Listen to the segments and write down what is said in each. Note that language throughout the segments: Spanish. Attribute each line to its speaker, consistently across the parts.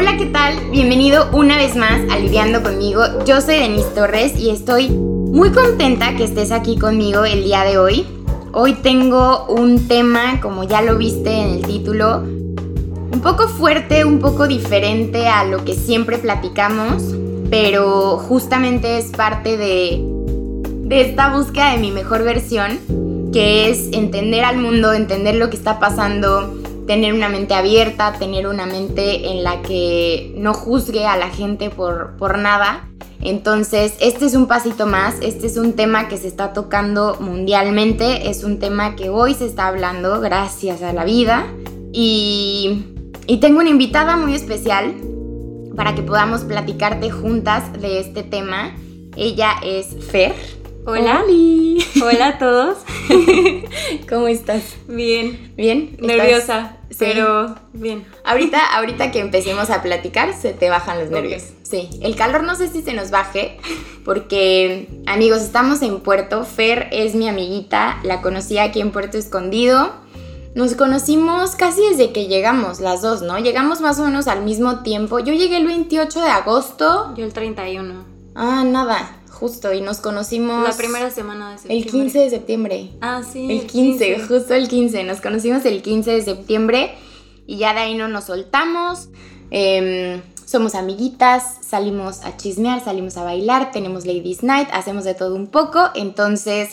Speaker 1: Hola, ¿qué tal? Bienvenido una vez más a Lidiando conmigo. Yo soy Denise Torres y estoy muy contenta que estés aquí conmigo el día de hoy. Hoy tengo un tema, como ya lo viste en el título, un poco fuerte, un poco diferente a lo que siempre platicamos, pero justamente es parte de, de esta búsqueda de mi mejor versión, que es entender al mundo, entender lo que está pasando, tener una mente abierta, tener una mente en la que no juzgue a la gente por, por nada. Entonces, este es un pasito más, este es un tema que se está tocando mundialmente, es un tema que hoy se está hablando gracias a la vida y, y tengo una invitada muy especial para que podamos platicarte juntas de este tema. Ella es Fer.
Speaker 2: Hola. Hola a todos.
Speaker 1: ¿Cómo estás?
Speaker 2: Bien.
Speaker 1: ¿Bien?
Speaker 2: Nerviosa, pero bien.
Speaker 1: Ahorita, ahorita que empecemos a platicar, se te bajan los nervios. Sí. El calor no sé si se nos baje, porque, amigos, estamos en Puerto. Fer es mi amiguita, la conocí aquí en Puerto Escondido. Nos conocimos casi desde que llegamos, las dos, ¿no? Llegamos más o menos al mismo tiempo. Yo llegué el 28 de agosto.
Speaker 2: Yo el 31.
Speaker 1: Ah, nada. Justo, y nos conocimos...
Speaker 2: La primera semana de septiembre.
Speaker 1: El 15 de septiembre.
Speaker 2: Ah, sí.
Speaker 1: El 15, justo el 15. Nos conocimos el 15 de septiembre y ya de ahí no nos soltamos. Em, somos amiguitas, salimos a chismear, salimos a bailar, tenemos Ladies Night, hacemos de todo un poco. Entonces,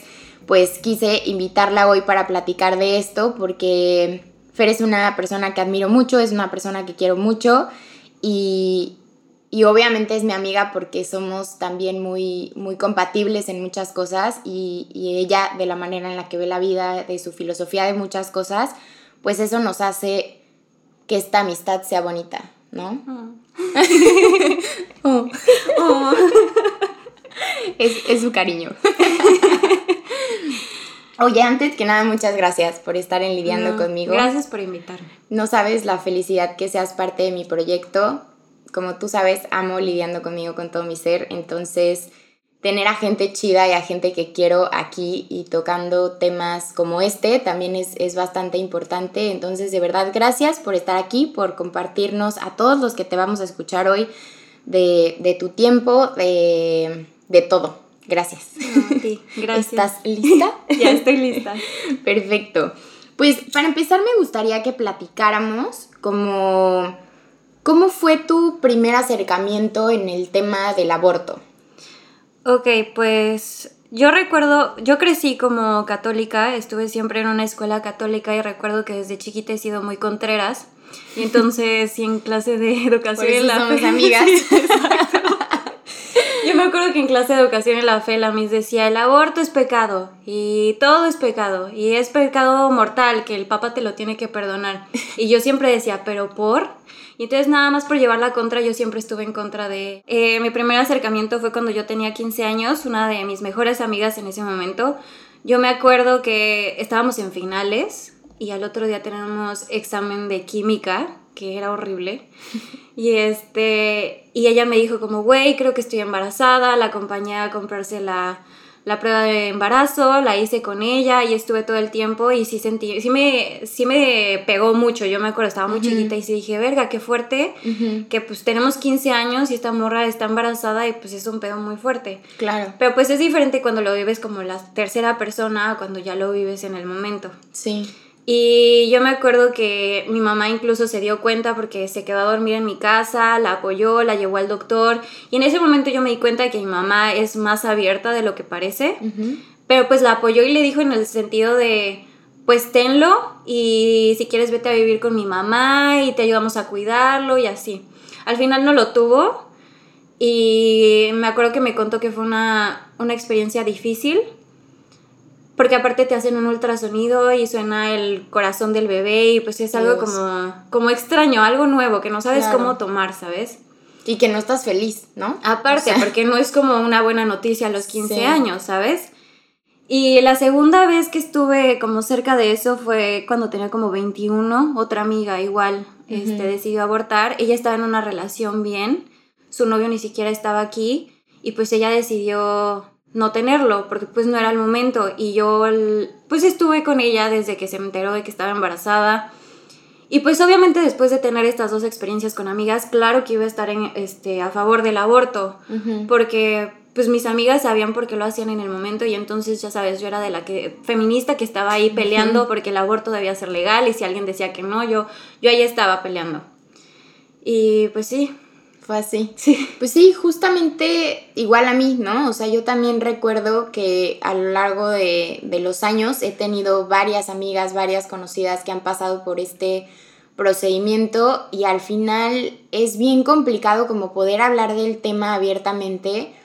Speaker 1: pues quise invitarla hoy para platicar de esto porque Fer es una persona que admiro mucho, es una persona que quiero mucho y, y obviamente es mi amiga porque somos también muy, muy compatibles en muchas cosas y, y, ella de la manera en la que ve la vida, de su filosofía de muchas cosas, pues eso nos hace que esta amistad sea bonita, ¿no? Oh. oh. Oh. Es, es su cariño. Oye, antes que nada, muchas gracias por estar en lidiando
Speaker 2: No,
Speaker 1: conmigo.
Speaker 2: Gracias por invitarme.
Speaker 1: No sabes la felicidad que seas parte de mi proyecto. Como tú sabes, amo lidiando conmigo con todo mi ser. Entonces, tener a gente chida y a gente que quiero aquí y tocando temas como este también es, es bastante importante. Entonces, de verdad, gracias por estar aquí, por compartirnos a todos los que te vamos a escuchar hoy de, de tu tiempo, de, de todo. Gracias.
Speaker 2: No. Gracias.
Speaker 1: ¿Estás lista?
Speaker 2: ya estoy lista.
Speaker 1: Perfecto. Pues para empezar me gustaría que platicáramos como cómo fue tu primer acercamiento en el tema del aborto.
Speaker 2: Ok, pues yo recuerdo, yo crecí como católica, estuve siempre en una escuela católica y recuerdo que desde chiquita he sido muy contreras. Y entonces, sí, en clase de educación
Speaker 1: Por eso
Speaker 2: en la
Speaker 1: somos
Speaker 2: fe-
Speaker 1: amigas.
Speaker 2: Sí, exacto. Me acuerdo que en clase de educación en la fe la Miss decía, el aborto es pecado y todo es pecado y es pecado mortal que el Papa te lo tiene que perdonar. Y yo siempre decía, pero por... Y entonces nada más por llevarla contra, yo siempre estuve en contra de... Eh, mi primer acercamiento fue cuando yo tenía 15 años, una de mis mejores amigas en ese momento. Yo me acuerdo que estábamos en finales y al otro día tenemos examen de química, que era horrible. Y este, y ella me dijo como, güey, creo que estoy embarazada, la acompañé a comprarse la, la prueba de embarazo, la hice con ella y estuve todo el tiempo y sí sentí, sí me, sí me pegó mucho, yo me acuerdo, estaba muy
Speaker 1: Ujú.
Speaker 2: chiquita y sí dije, verga, qué fuerte, que pues tenemos 15 años y esta morra está embarazada y pues es un pedo muy fuerte.
Speaker 1: Claro.
Speaker 2: Pero pues es diferente cuando lo vives como la tercera persona cuando ya lo vives en el momento.
Speaker 1: Sí.
Speaker 2: Y yo me acuerdo que mi mamá incluso se dio cuenta porque se quedó a dormir en mi casa, la apoyó, la llevó al doctor. Y en ese momento yo me di cuenta de que mi mamá es más abierta de lo que parece. Pero pues la apoyó y le dijo en el sentido de, pues tenlo y si quieres vete a vivir con mi mamá y te ayudamos a cuidarlo y así. Al final no lo tuvo y me acuerdo que me contó que fue una, una experiencia difícil porque aparte te hacen un ultrasonido y suena el corazón del bebé y pues es algo como, como extraño, algo nuevo que no sabes
Speaker 1: Claro.
Speaker 2: cómo tomar, ¿sabes?
Speaker 1: Y que no estás feliz, ¿no?
Speaker 2: Aparte,
Speaker 1: O sea,
Speaker 2: porque no es como una buena noticia a los 15
Speaker 1: Sí.
Speaker 2: años, ¿sabes? Y la segunda vez que estuve como cerca de eso fue cuando tenía como 21, otra amiga igual este,
Speaker 1: Ujú.
Speaker 2: decidió abortar. Ella estaba en una relación bien, su novio ni siquiera estaba aquí y pues ella decidió no tenerlo porque pues no era el momento. Y yo pues estuve con ella desde que se enteró de que estaba embarazada. Y pues obviamente después de tener estas dos experiencias con amigas, claro que iba a estar en, este, a favor del aborto, porque pues mis amigas sabían por qué lo hacían en el momento. Y entonces ya sabes, yo era de la que feminista que estaba ahí peleando porque el aborto debía ser legal y si alguien decía que no, yo, yo ahí estaba peleando. Y pues sí.
Speaker 1: Fue así. Sí. Pues sí, justamente igual a mí, ¿no? O sea, yo también recuerdo que a lo largo de, de los años he tenido varias amigas, varias conocidas que han pasado por este procedimiento y al final es bien complicado como poder hablar del tema abiertamente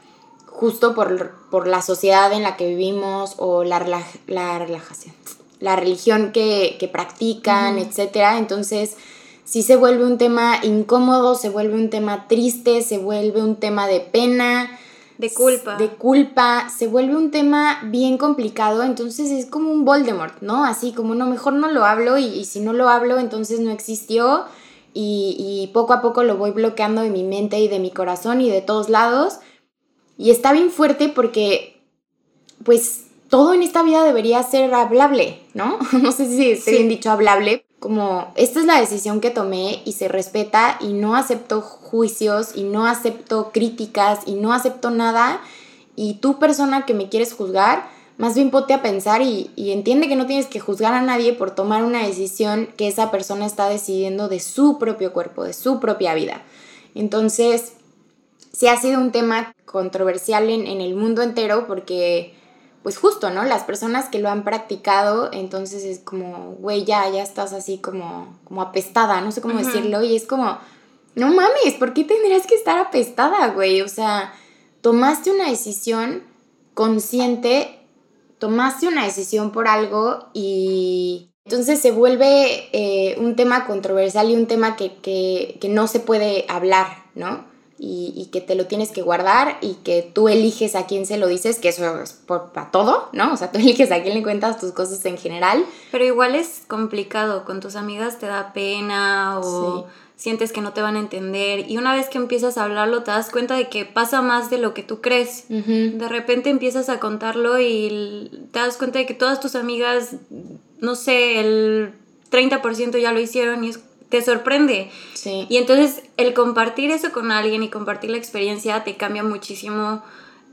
Speaker 1: justo por, por la sociedad en la que vivimos o la, la relajación, la religión que, que practican, etcétera. Entonces, si se vuelve un tema incómodo, se vuelve un tema triste, se vuelve un tema de pena.
Speaker 2: De culpa.
Speaker 1: De culpa, se vuelve un tema bien complicado, entonces es como un Voldemort, ¿no? Así como, no, mejor no lo hablo y, si no lo hablo, entonces no existió y, y, poco a poco lo voy bloqueando de mi mente y de mi corazón y de todos lados. Y está bien fuerte porque, pues, todo en esta vida debería ser hablable, ¿no? No sé si esté bien dicho hablable, como esta es la decisión que tomé y se respeta y no acepto juicios y no acepto críticas y no acepto nada y tú persona que me quieres juzgar, más bien ponte a pensar y, y, entiende que no tienes que juzgar a nadie por tomar una decisión que esa persona está decidiendo de su propio cuerpo, de su propia vida. Entonces, sí ha sido un tema controversial en, en el mundo entero porque pues justo, ¿no? Las personas que lo han practicado, entonces es como, güey, ya, ya estás así como, como apestada, no sé cómo decirlo, y es como, no mames, ¿por qué tendrías que estar apestada, güey? O sea, tomaste una decisión consciente, tomaste una decisión por algo y entonces se vuelve eh, un tema controversial y un tema que, que, que no se puede hablar, ¿no? Y, que te lo tienes que guardar y que tú eliges a quién se lo dices, que eso es para todo, ¿no? O sea, tú eliges a quién le cuentas tus cosas en general.
Speaker 2: Pero igual es complicado, con tus amigas te da pena o sientes que no te van a entender y una vez que empiezas a hablarlo te das cuenta de que pasa más de lo que tú crees. De repente empiezas a contarlo y te das cuenta de que todas tus amigas, no sé, el 30% ya lo hicieron y es te sorprende. Sí. Y entonces el compartir eso con alguien y compartir la experiencia te cambia muchísimo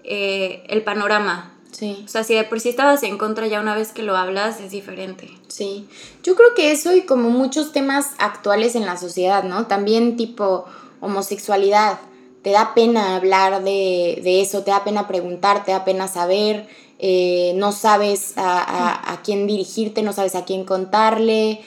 Speaker 2: eh, el panorama. Sí. O sea, si de por sí estabas en contra ya una vez que lo hablas es diferente.
Speaker 1: Sí. Yo creo que eso y como muchos temas actuales en la sociedad, ¿no? También tipo homosexualidad. Te da pena hablar de, eso, te da pena preguntar, te da pena saber, eh, no sabes a, a quién dirigirte, no sabes a quién contarle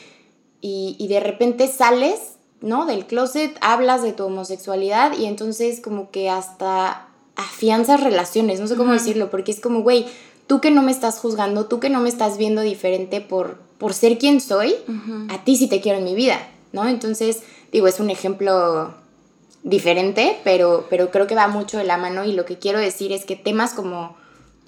Speaker 1: y, de repente sales, ¿no? Del closet, hablas de tu homosexualidad y entonces como que hasta afianzas relaciones, no sé cómo decirlo, porque es como, güey, tú que no me estás juzgando, tú que no me estás viendo diferente por, por ser quien soy, a ti sí te quiero en mi vida, ¿no? Entonces, digo, es un ejemplo diferente, pero, pero creo que va mucho de la mano y lo que quiero decir es que temas como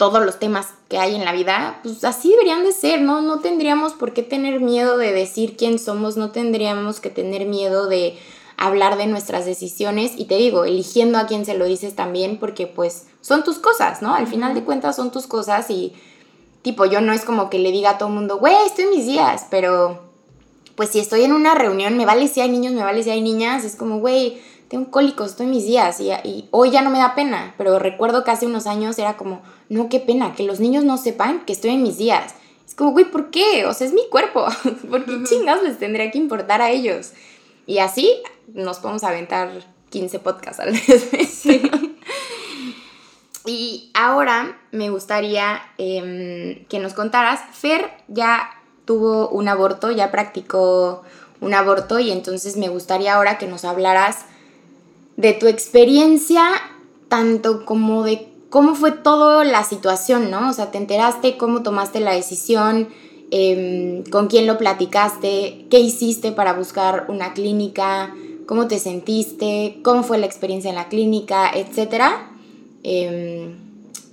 Speaker 1: todos los temas que hay en la vida, pues así deberían de ser, ¿no? No tendríamos por qué tener miedo de decir quién somos, no tendríamos que tener miedo de hablar de nuestras decisiones y te digo, eligiendo a quién se lo dices también porque pues son tus cosas, ¿no? Al final de cuentas son tus cosas y tipo, yo no es como que le diga a todo el mundo, güey, estoy en mis días, pero pues si estoy en una reunión, me vale si hay niños, me vale si hay niñas, es como, güey, tengo cólicos, estoy en mis días y, y, hoy ya no me da pena, pero recuerdo que hace unos años era como, no, qué pena, que los niños no sepan que estoy en mis días. Es como, güey, ¿por qué? O sea, es mi cuerpo, ¿por qué chingados les tendría que importar a ellos? Y así nos podemos aventar 15 podcasts al mes. y ahora me gustaría em, que nos contaras, Fer ya tuvo un aborto, ya practicó un aborto y entonces me gustaría ahora que nos hablaras de tu experiencia, tanto como de cómo fue toda la situación, ¿no? O sea, te enteraste, cómo tomaste la decisión, em, con quién lo platicaste, qué hiciste para buscar una clínica, cómo te sentiste, cómo fue la experiencia en la clínica, etcétera. Em,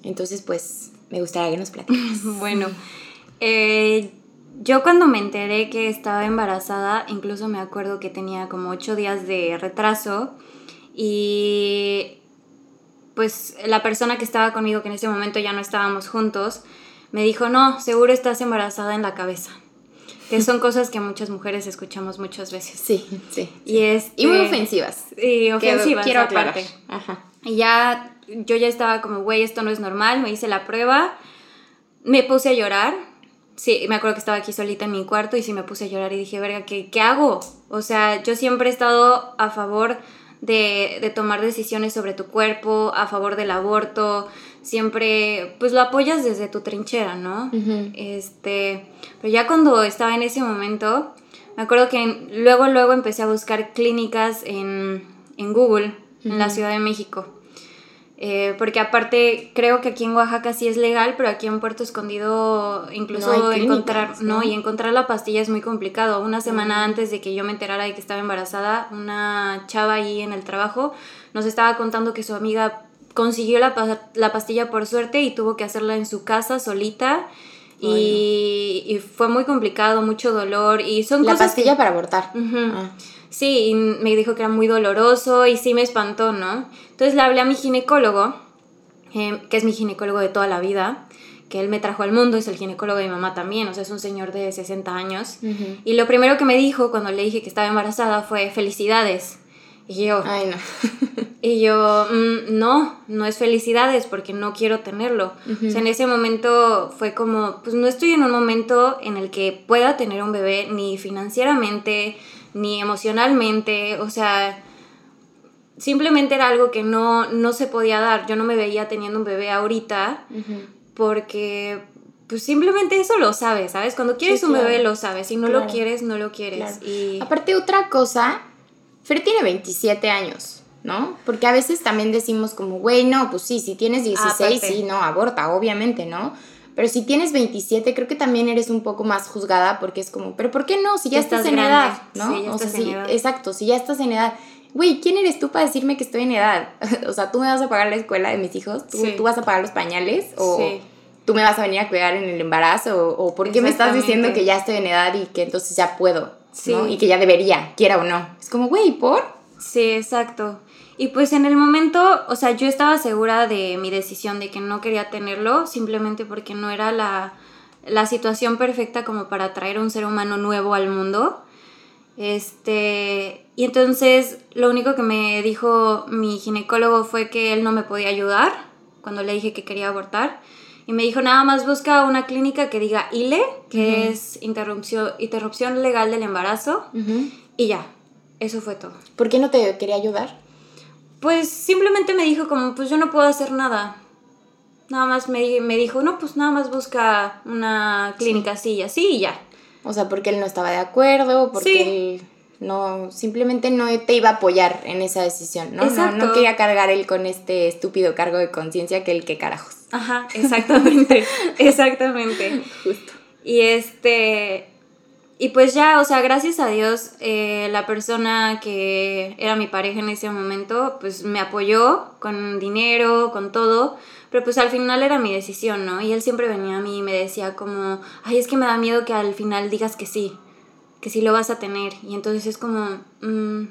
Speaker 1: entonces, pues, me gustaría que nos platiques.
Speaker 2: bueno, eh, yo cuando me enteré que estaba embarazada, incluso me acuerdo que tenía como ocho días de retraso y pues la persona que estaba conmigo, que en ese momento ya no estábamos juntos, me dijo, no, seguro estás embarazada en la cabeza. que son cosas que muchas mujeres escuchamos muchas veces.
Speaker 1: Sí, sí.
Speaker 2: Y, es
Speaker 1: y muy ofensivas.
Speaker 2: Y ofensivas.
Speaker 1: Quiero aclarar.
Speaker 2: aparte.
Speaker 1: Ajá.
Speaker 2: Y ya yo ya estaba como, güey, esto no es normal, me hice la prueba, me puse a llorar. Sí, me acuerdo que estaba aquí solita en mi cuarto y sí me puse a llorar y dije, verga, ¿qué, qué hago? O sea, yo siempre he estado a favor de, de tomar decisiones sobre tu cuerpo, a favor del aborto, siempre, pues lo apoyas desde tu trinchera, ¿no? Este, pero ya cuando estaba en ese momento, me acuerdo que luego, luego empecé a buscar clínicas en, en Google, en la. Ciudad de México. Eh, porque aparte, creo que aquí en Oaxaca sí es legal, pero aquí en Puerto Escondido incluso
Speaker 1: No
Speaker 2: encontrar, ¿no?
Speaker 1: ¿no?
Speaker 2: Y encontrar la pastilla es muy complicado. Una semana antes de que yo me enterara de que estaba embarazada, una chava ahí en el trabajo nos estaba contando que su amiga consiguió la, la pastilla por suerte y tuvo que hacerla en su casa solita. Y, y fue muy complicado, mucho dolor. Y son
Speaker 1: La
Speaker 2: cosas que-
Speaker 1: pastilla para abortar. Ah.
Speaker 2: Sí, y me dijo que era muy doloroso y sí me espantó, ¿no? Entonces le hablé a mi ginecólogo, eh, que es mi ginecólogo de toda la vida, que él me trajo al mundo, es el ginecólogo de mi mamá también, o sea, es un señor de 60 años. Y lo primero que me dijo cuando le dije que estaba embarazada fue felicidades. Y yo,
Speaker 1: Ay, no.
Speaker 2: y yo, "Mm, no, no es felicidades porque no quiero tenerlo. O sea, en ese momento fue como, pues no estoy en un momento en el que pueda tener un bebé ni financieramente, ni emocionalmente, o sea, simplemente era algo que no, no se podía dar. Yo no me veía teniendo un bebé ahorita porque, pues simplemente eso lo sabes, ¿sabes? Cuando quieres
Speaker 1: Sí,
Speaker 2: un bebé lo sabes, si no
Speaker 1: Claro.
Speaker 2: lo quieres, no lo quieres.
Speaker 1: Claro.
Speaker 2: Y...
Speaker 1: Aparte, otra cosa, Fer tiene 27 años, ¿no? Porque a veces también decimos como, güey, no, pues sí, si tienes 16,
Speaker 2: Aparte.
Speaker 1: sí, no, aborta, obviamente, ¿no? Pero si tienes 27, creo que también eres un poco más juzgada porque es como, pero ¿por qué no? Si ya, estás,
Speaker 2: estás
Speaker 1: en
Speaker 2: grande.
Speaker 1: edad, ¿no?
Speaker 2: Sí, ya
Speaker 1: o sea,
Speaker 2: en
Speaker 1: sí,
Speaker 2: edad.
Speaker 1: exacto, si ya estás en edad. Güey, ¿quién eres tú para decirme que estoy en edad? o sea, tú me vas a pagar la escuela de mis hijos, tú,
Speaker 2: Sí.
Speaker 1: tú vas a pagar los pañales o tú me vas a venir a cuidar en el embarazo o, o por qué me estás diciendo que ya estoy en edad y que entonces ya puedo,
Speaker 2: Sí.
Speaker 1: ¿no? Y que ya debería, quiera o no. Es como, güey, ¿por?
Speaker 2: Sí, exacto. Y pues en el momento, o sea, yo estaba segura de mi decisión de que no quería tenerlo, simplemente porque no era la, la situación perfecta como para traer un ser humano nuevo al mundo. Este, y entonces lo único que me dijo mi ginecólogo fue que él no me podía ayudar cuando le dije que quería abortar. Y me dijo, nada más busca una clínica que diga ILE, que es interrupción, interrupción legal del embarazo, y ya, eso fue todo.
Speaker 1: ¿Por qué no te quería ayudar?
Speaker 2: Pues simplemente me dijo como, pues yo no puedo hacer nada. Nada más me, me dijo, no, pues nada más busca una clínica así y así y ya.
Speaker 1: O sea, porque él no estaba de acuerdo, porque
Speaker 2: Sí.
Speaker 1: él no, simplemente no te iba a apoyar en esa decisión, ¿no? No,
Speaker 2: Exacto.
Speaker 1: no quería cargar él con este estúpido cargo de conciencia que el que carajos.
Speaker 2: Ajá, exactamente, exactamente.
Speaker 1: Justo.
Speaker 2: Y este, y pues ya, o sea, gracias a Dios, eh, la persona que era mi pareja en ese momento, pues me apoyó con dinero, con todo, pero pues al final era mi decisión, ¿no? Y él siempre venía a mí y me decía como, ay, es que me da miedo que al final digas que sí, que sí lo vas a tener. Y entonces es como, mm,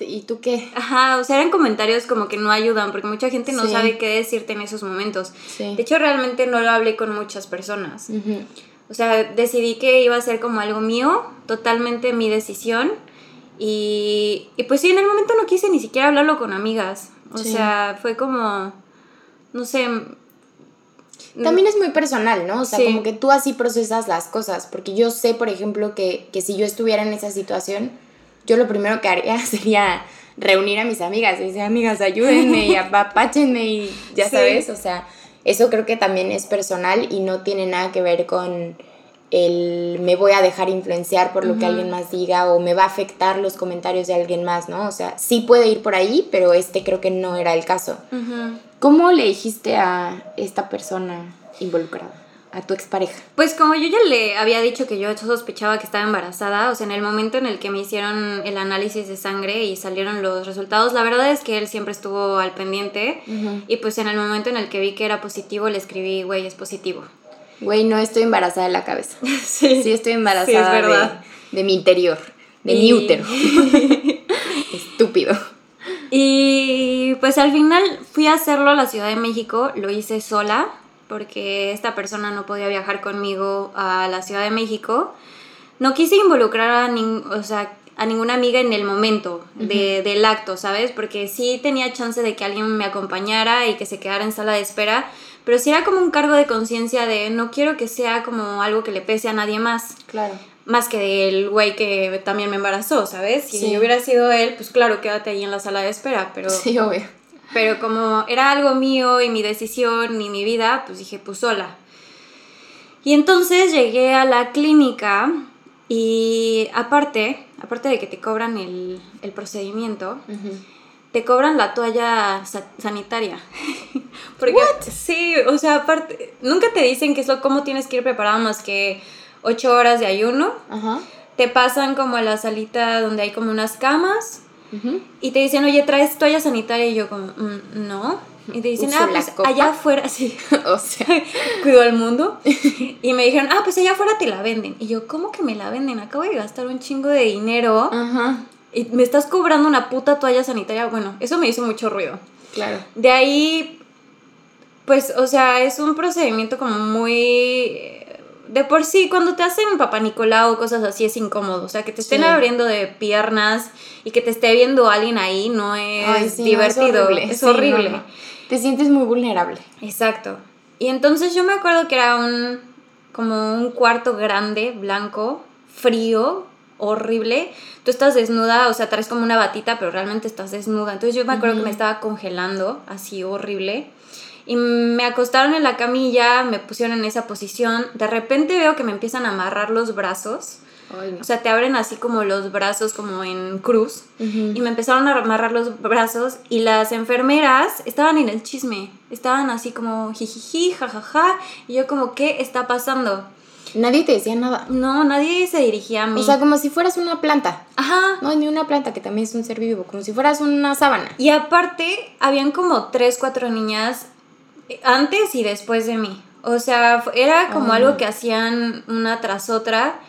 Speaker 1: ¿Y tú qué?
Speaker 2: ajá, o sea, eran comentarios como que no ayudan, porque mucha gente no
Speaker 1: Sí.
Speaker 2: sabe qué decirte en esos momentos.
Speaker 1: Sí.
Speaker 2: De hecho, realmente no lo hablé con muchas personas.
Speaker 1: Ujú.
Speaker 2: O sea, decidí que iba a ser como algo mío, totalmente mi decisión. Y, y pues sí, en el momento no quise ni siquiera hablarlo con amigas. O
Speaker 1: Sí.
Speaker 2: sea, fue como, no sé.
Speaker 1: También es muy personal, ¿no? O sea,
Speaker 2: Sí.
Speaker 1: como que tú así procesas las cosas, porque yo sé, por ejemplo, que, que si yo estuviera en esa situación, yo lo primero que haría sería reunir a mis amigas y decir, amigas, ayúdenme y apapáchenme y ya
Speaker 2: Sí.
Speaker 1: sabes, o sea, eso creo que también es personal y no tiene nada que ver con el me voy a dejar influenciar por lo que alguien más diga o me va a afectar los comentarios de alguien más, ¿no? O sea, sí puede ir por ahí, pero este creo que no era el caso. ¿Cómo le dijiste a esta persona involucrada, a tu expareja?
Speaker 2: Pues como yo ya le había dicho que yo sospechaba que estaba embarazada, o sea, en el momento en el que me hicieron el análisis de sangre y salieron los resultados, la verdad es que él siempre estuvo al pendiente. Y pues en el momento en el que vi que era positivo, le escribí, güey, es positivo.
Speaker 1: Güey, no estoy embarazada de la cabeza.
Speaker 2: Sí,
Speaker 1: Sí, estoy
Speaker 2: Sí,
Speaker 1: embarazada
Speaker 2: es verdad.
Speaker 1: de, de mi interior, de mi
Speaker 2: Y-
Speaker 1: útero. Estúpido.
Speaker 2: Y pues al final fui a hacerlo a la Ciudad de México, lo hice sola porque esta persona no podía viajar conmigo a la Ciudad de México. no quise involucrar a, o sea, a ninguna amiga en el momento de, del acto, ¿sabes? Porque sí tenía chance de que alguien me acompañara y que se quedara en sala de espera, pero sí era como un cargo de conciencia de no quiero que sea como algo que le pese a nadie más.
Speaker 1: Claro.
Speaker 2: Más que del güey que también me embarazó, ¿sabes? Si hubiera sido él, pues claro, quédate ahí en la sala de espera, pero...
Speaker 1: Sí, obvio.
Speaker 2: Pero como era algo mío y mi decisión y mi vida, pues dije, pues sola. Y entonces llegué a la clínica y aparte, aparte de que te cobran el, procedimiento, te cobran la toalla sanitaria. Porque, Sí, o sea, aparte, nunca te dicen que eso, cómo tienes que ir preparado más que ocho horas de ayuno. Te pasan como a la salita donde hay como unas camas y te dicen, oye, ¿traes toalla sanitaria? Y yo como, mm, no. Y te dicen, ah, pues allá afuera, sí. o sea, cuido al mundo. y me dijeron, ah, pues allá afuera te la venden. Y yo, ¿cómo que me la venden? Acabo de gastar un chingo de dinero. Ajá. Y me estás cobrando una puta toalla sanitaria. Bueno, eso me hizo mucho ruido.
Speaker 1: Claro.
Speaker 2: De ahí, pues, o sea, es un procedimiento como muy de por sí, cuando te hacen papá Nicolau o cosas así es incómodo. O sea, que te estén abriendo de piernas y que te esté viendo alguien ahí no es divertido. es horrible.
Speaker 1: Te sientes muy vulnerable.
Speaker 2: Exacto. Y entonces yo me acuerdo que era un como un cuarto grande, blanco, frío, horrible. Tú estás desnuda, o sea, traes como una batita, pero realmente estás desnuda. Entonces yo me acuerdo que me estaba congelando, así horrible. Y me acostaron en la camilla, me pusieron en esa posición. De repente veo que me empiezan a amarrar los brazos. O sea, te abren así como los brazos como en cruz. Y me empezaron a amarrar los brazos y las enfermeras estaban en el chisme. Estaban así como jijiji, jajaja. Y yo como, ¿qué está pasando?
Speaker 1: Nadie te decía nada.
Speaker 2: No, nadie se dirigía a mí.
Speaker 1: O sea, como si fueras una planta.
Speaker 2: Ajá.
Speaker 1: No, ni una planta, que también es un ser vivo, como si fueras una sábana.
Speaker 2: Y aparte, habían como tres, cuatro niñas antes y después de mí. O sea, era como algo que hacían una tras otra.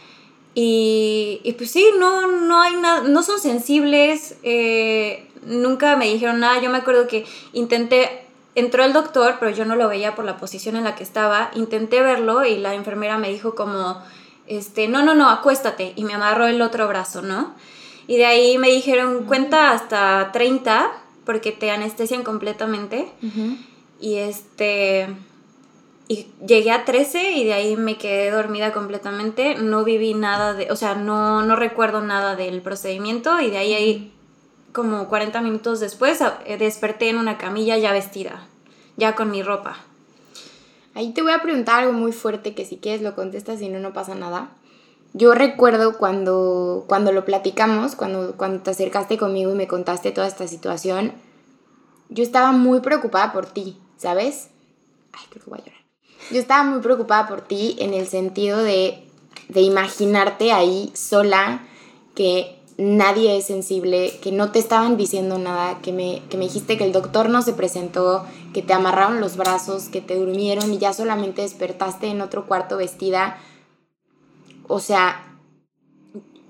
Speaker 2: Y, y, pues sí, no, no hay nada, no son sensibles, eh, nunca me dijeron nada, yo me acuerdo que intenté, entró el doctor, pero yo no lo veía por la posición en la que estaba, intenté verlo y la enfermera me dijo como, este, no, no, no, acuéstate, y me amarró el otro brazo, ¿no? Y de ahí me dijeron, cuenta hasta 30, porque te anestesian completamente. Y este. Y llegué a 13 y de ahí me quedé dormida completamente. No viví nada de. O sea, no, no recuerdo nada del procedimiento. Y de ahí, ahí, como 40 minutos después, eh, desperté en una camilla ya vestida. Ya con mi ropa.
Speaker 1: Ahí te voy a preguntar algo muy fuerte que si quieres lo contestas, si no, no pasa nada. Yo recuerdo cuando, cuando lo platicamos, cuando, cuando te acercaste conmigo y me contaste toda esta situación, yo estaba muy preocupada por ti. ¿Sabes? Ay, creo que voy a llorar. Yo estaba muy preocupada por ti en el sentido de, de imaginarte ahí sola, que nadie es sensible, que no te estaban diciendo nada, que me, que me dijiste que el doctor no se presentó, que te amarraron los brazos, que te durmieron y ya solamente despertaste en otro cuarto vestida. O sea,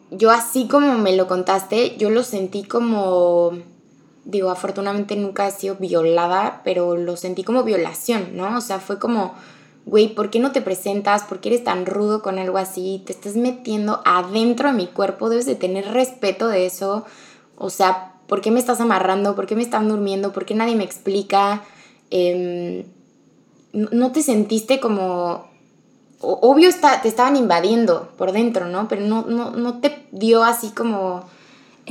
Speaker 1: yo así como me lo contaste, yo lo sentí como digo, afortunadamente nunca he sido violada, pero lo sentí como violación, ¿no? O sea, fue como, güey, ¿por qué no te presentas? ¿Por qué eres tan rudo con algo así? Te estás metiendo adentro de mi cuerpo, debes de tener respeto de eso. O sea, ¿por qué me estás amarrando? ¿Por qué me están durmiendo? ¿Por qué nadie me explica? Em, no te sentiste como... Obvio está, te estaban invadiendo por dentro, ¿no? Pero no, no, no te dio así como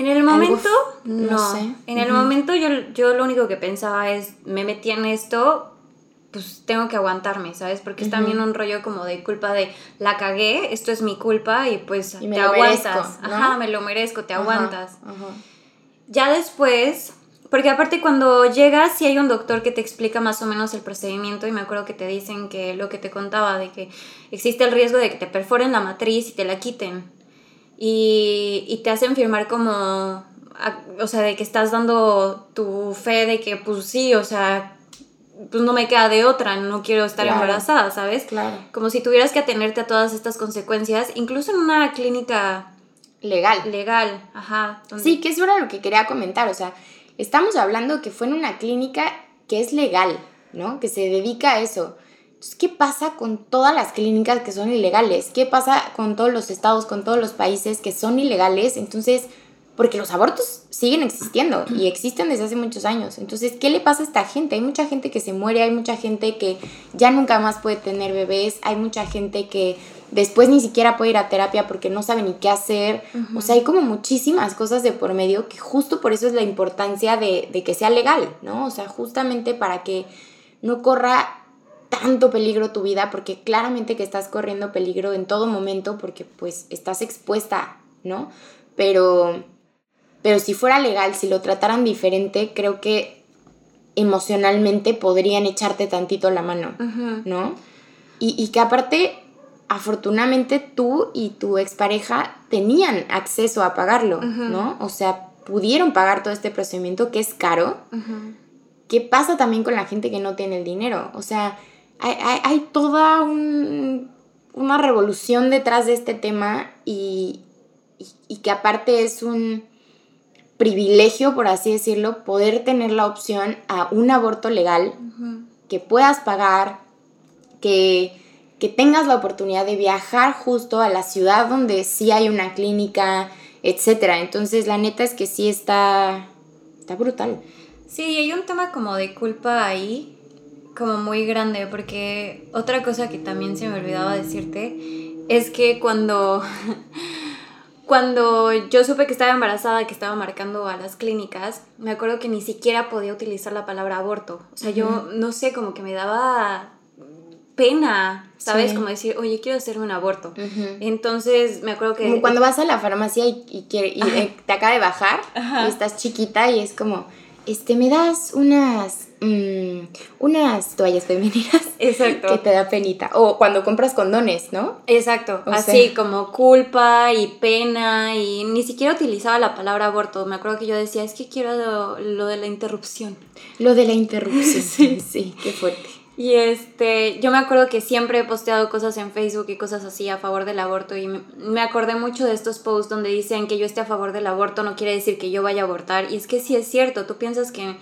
Speaker 2: en el momento, no. Sé. En el momento yo, yo lo único que pensaba es, me metí en esto, pues tengo que aguantarme, ¿sabes? Porque es también un rollo como de culpa de, la cagué, esto es mi culpa y pues te aguantas. Ajá, me lo merezco, te aguantas. Ya después, porque aparte cuando llegas, si hay un doctor que te explica más o menos el procedimiento y me acuerdo que te dicen que lo que te contaba, de que existe el riesgo de que te perforen la matriz y te la quiten y, te hacen firmar como, o sea, de que estás dando tu fe de que pues sí, o sea, pues no me queda de otra, no quiero estar embarazada, ¿sabes?
Speaker 1: Claro.
Speaker 2: Como si tuvieras que atenerte a todas estas consecuencias, incluso en una clínica
Speaker 1: legal.
Speaker 2: Legal, ajá.
Speaker 1: Sí, que eso era lo que quería comentar, o sea, estamos hablando que fue en una clínica que es legal, ¿no? Que se dedica a eso. Entonces, ¿qué pasa con todas las clínicas que son ilegales? ¿Qué pasa con todos los estados, con todos los países que son ilegales? Entonces, porque los abortos siguen existiendo y existen desde hace muchos años. Entonces, ¿qué le pasa a esta gente? Hay mucha gente que se muere, hay mucha gente que ya nunca más puede tener bebés, hay mucha gente que después ni siquiera puede ir a terapia porque no sabe ni qué hacer. O sea, hay como muchísimas cosas de por medio que justo por eso es la importancia de, de que sea legal, ¿no? O sea, justamente para que no corra tanto peligro tu vida, porque claramente que estás corriendo peligro en todo momento porque pues estás expuesta, ¿no? Pero pero si fuera legal, si lo trataran diferente, creo que emocionalmente podrían echarte tantito la mano, ¿no? Y, que aparte, afortunadamente tú y tu expareja tenían acceso a pagarlo, ¿no? O sea, pudieron pagar todo este procedimiento que es caro. ¿Qué pasa también con la gente que no tiene el dinero? O sea, hay, toda una revolución detrás de este tema y que aparte es un privilegio, por así decirlo, poder tener la opción a un aborto legal que puedas pagar, que, que tengas la oportunidad de viajar justo a la ciudad donde sí hay una clínica, etcétera. Entonces, la neta es que sí está, está brutal.
Speaker 2: Sí, hay un tema como de culpa ahí, como muy grande, porque otra cosa que también se me olvidaba decirte es que cuando cuando yo supe que estaba embarazada, que estaba marcando a las clínicas, me acuerdo que ni siquiera podía utilizar la palabra aborto. O sea, yo no sé, como que me daba pena, ¿sabes? Como decir, oye, quiero hacerme un aborto. Entonces, me acuerdo que...
Speaker 1: Como cuando vas a la farmacia y, y, eh, te acaba de bajar y estás chiquita y es como, este, me das unas Mm, unas toallas femeninas. Exacto. Que te da penita. O cuando compras condones, ¿no?
Speaker 2: Exacto. Así como culpa y pena y ni siquiera utilizaba la palabra aborto. Me acuerdo que yo decía, es que quiero lo, de la interrupción.
Speaker 1: Lo de la interrupción. sí, sí, qué fuerte.
Speaker 2: Y este, yo me acuerdo que siempre he posteado cosas en Facebook y cosas así a favor del aborto y me, acordé mucho de estos posts donde dicen que yo esté a favor del aborto no quiere decir que yo vaya a abortar y es que sí es cierto, tú piensas que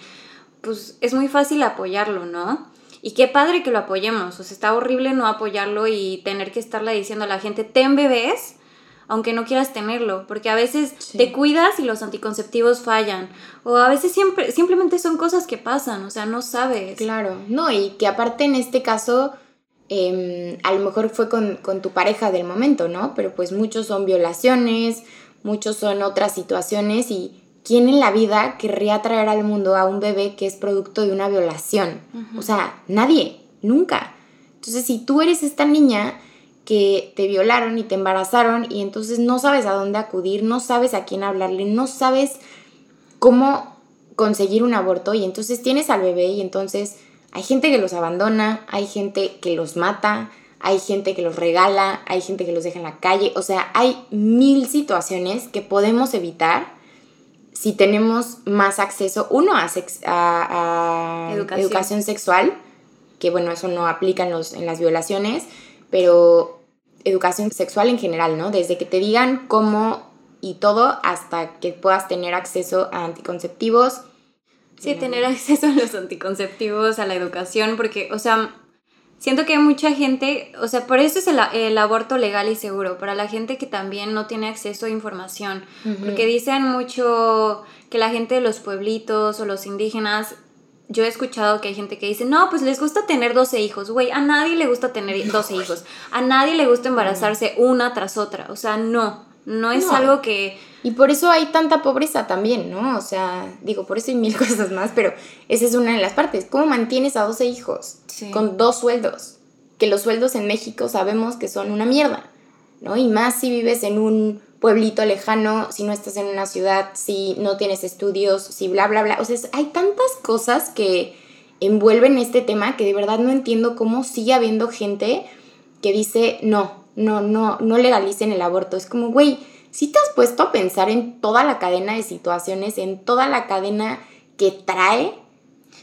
Speaker 2: pues es muy fácil apoyarlo, ¿no? Y qué padre que lo apoyemos, o sea, está horrible no apoyarlo y tener que estarle diciendo a la gente, ten bebés, aunque no quieras tenerlo, porque a veces te cuidas y los anticonceptivos fallan, o a veces siempre, simplemente son cosas que pasan, o sea, no sabes.
Speaker 1: Claro, no, y que aparte en este caso, em, a lo mejor fue con, con tu pareja del momento, ¿no? Pero pues muchos son violaciones, muchos son otras situaciones y ¿quién en la vida querría traer al mundo a un bebé que es producto de una violación? O sea, nadie, nunca. Entonces, si tú eres esta niña que te violaron y te embarazaron y entonces no sabes a dónde acudir, no sabes a quién hablarle, no sabes cómo conseguir un aborto y entonces tienes al bebé y entonces hay gente que los abandona, hay gente que los mata, hay gente que los regala, hay gente que los deja en la calle, o sea, hay mil situaciones que podemos evitar si tenemos más acceso, uno, a, a, educación. sexual, que bueno, eso no aplica en, los, en las violaciones, pero educación sexual en general, ¿no? Desde que te digan cómo y todo hasta que puedas tener acceso a anticonceptivos.
Speaker 2: Sí, tener acceso a los anticonceptivos, a la educación, porque, o sea, siento que hay mucha gente, o sea, por eso es el, aborto legal y seguro, para la gente que también no tiene acceso a información, porque dicen mucho que la gente de los pueblitos o los indígenas, yo he escuchado que hay gente que dice, no, pues les gusta tener 12 hijos, güey, a nadie le gusta tener 12 hijos, a nadie le gusta embarazarse una tras otra, o sea, no, no es algo que...
Speaker 1: Y por eso hay tanta pobreza también, ¿no? O sea, digo, por eso hay mil cosas más, pero esa es una de las partes. ¿Cómo mantienes a 12 hijos con dos sueldos? Que los sueldos en México sabemos que son una mierda, ¿no? Y más si vives en un pueblito lejano, si no estás en una ciudad, si no tienes estudios, si bla, bla, bla. O sea, hay tantas cosas que envuelven este tema que de verdad no entiendo cómo sigue habiendo gente que dice, no, no, no, no legalicen el aborto. Es como, güey, si te has puesto a pensar en toda la cadena de situaciones, en toda la cadena que trae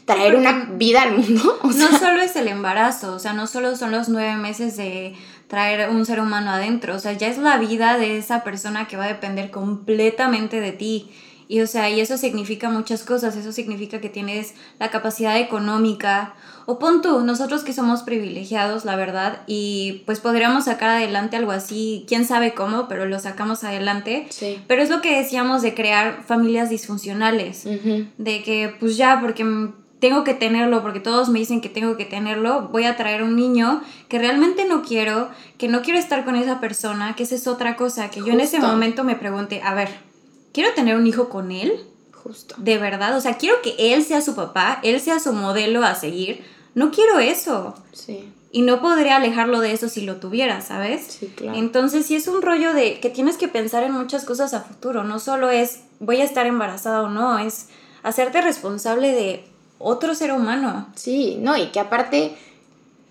Speaker 1: traer una vida al mundo.
Speaker 2: no solo es el embarazo, o sea, no solo son los nueve meses de traer un ser humano adentro, o sea, ya es la vida de esa persona que va a depender completamente de ti. Y o sea, y eso significa muchas cosas, eso significa que tienes la capacidad económica, o pon tú, nosotros que somos privilegiados, la verdad, y pues podríamos sacar adelante algo así, quién sabe cómo, pero lo sacamos adelante.
Speaker 1: Sí.
Speaker 2: Pero es lo que decíamos de crear familias disfuncionales, de que pues ya, porque tengo que tenerlo, porque todos me dicen que tengo que tenerlo, voy a traer un niño que realmente no quiero, que no quiero estar con esa persona, que esa es otra cosa, que yo en ese momento me pregunté, a ver, ¿quiero tener un hijo con él?
Speaker 1: Justo.
Speaker 2: De verdad, o sea, quiero que él sea su papá, él sea su modelo a seguir. No quiero eso.
Speaker 1: Sí.
Speaker 2: Y no podría alejarlo de eso si lo tuviera, ¿sabes?
Speaker 1: Sí, claro.
Speaker 2: Entonces sí es un rollo de que tienes que pensar en muchas cosas a futuro. No solo es voy a estar embarazada o no, es hacerte responsable de otro ser humano.
Speaker 1: Sí, no, y que aparte